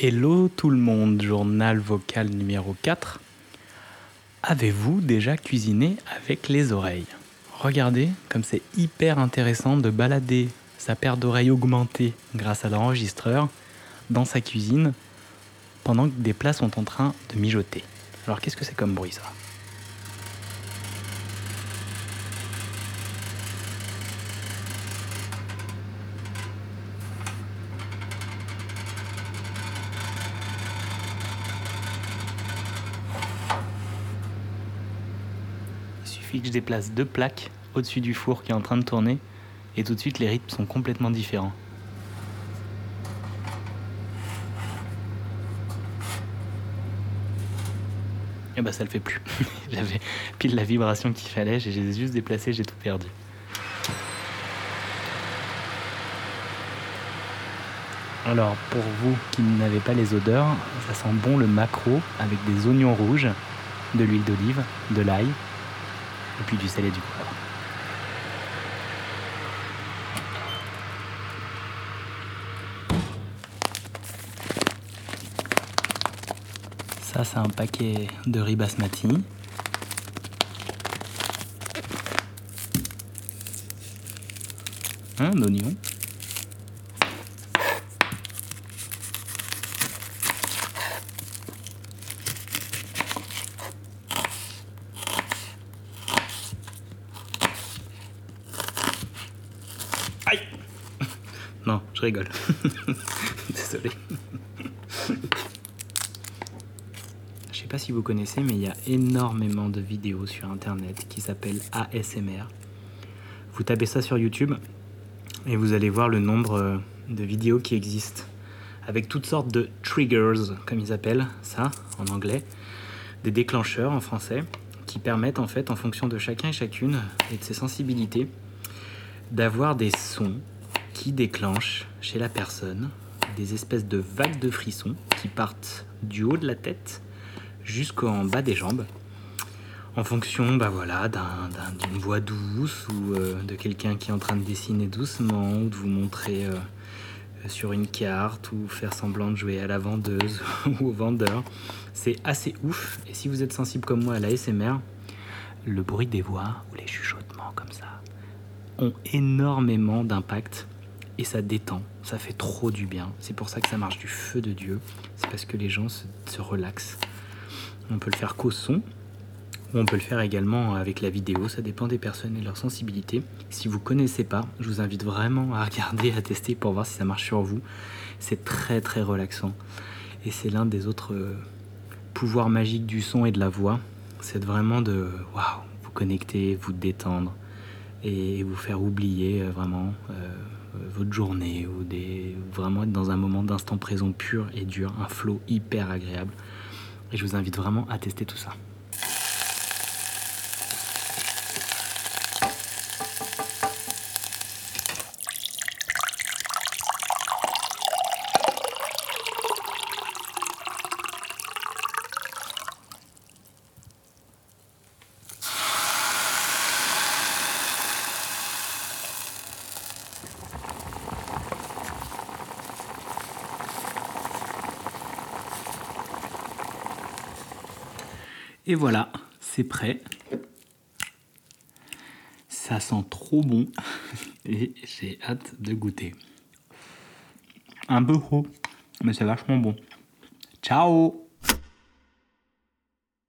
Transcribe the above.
Hello tout le monde, journal vocal numéro 4. Avez-vous déjà cuisiné avec les oreilles? Regardez comme c'est hyper intéressant de balader sa paire d'oreilles augmentée grâce à l'enregistreur dans sa cuisine pendant que des plats sont en train de mijoter. Alors qu'est-ce que c'est comme bruit ça? Suffit je déplace deux plaques au-dessus du four qui est en train de tourner et tout de suite les rythmes sont complètement différents. Et bah ça le fait plus. J'avais pile la vibration qu'il fallait, j'ai juste déplacé, j'ai tout perdu. Alors pour vous qui n'avez pas les odeurs, ça sent bon le maquereau avec des oignons rouges, de l'huile d'olive, de l'ail et puis du sel et du poivre. Ça, c'est un paquet de riz basmati. Un oignon. Non, je rigole. Désolé. Je sais pas si vous connaissez, mais il y a énormément de vidéos sur internet qui s'appellent ASMR. Vous tapez ça sur YouTube et vous allez voir le nombre euh, de vidéos qui existent avec toutes sortes de triggers, comme ils appellent ça en anglais, des déclencheurs en français, qui permettent en fait, en fonction de chacun et chacune et de ses sensibilités, d'avoir des sons qui déclenchent chez la personne des espèces de vagues de frissons qui partent du haut de la tête jusqu'en bas des jambes en fonction bah voilà, d'un- d'un- d'une voix douce ou euh, de quelqu'un qui est en train de dessiner doucement ou de vous montrer euh, sur une carte ou faire semblant de jouer à la vendeuse ou au vendeur. C'est assez ouf et si vous êtes sensible comme moi à la SMR, le bruit des voix ou les chuchotements comme ça ont énormément d'impact et ça détend, ça fait trop du bien. C'est pour ça que ça marche du feu de Dieu, c'est parce que les gens se, relaxent. On peut le faire qu'au son, ou on peut le faire également avec la vidéo, ça dépend des personnes et de leur sensibilité. Si vous connaissez pas, je vous invite vraiment à regarder, à tester pour voir si ça marche sur vous. C'est très très relaxant. Et c'est l'un des autres euh, pouvoirs magiques du son et de la voix. C'est vraiment de vous connecter, vous détendre et vous faire oublier euh, vraiment euh, votre journée ou des vraiment être dans un moment d'instant présent pur et dur, un flow hyper agréable. Et je vous invite vraiment à tester tout ça. Et voilà, c'est prêt. Ça sent trop bon et j'ai hâte de goûter. Un peu trop, mais c'est vachement bon. Ciao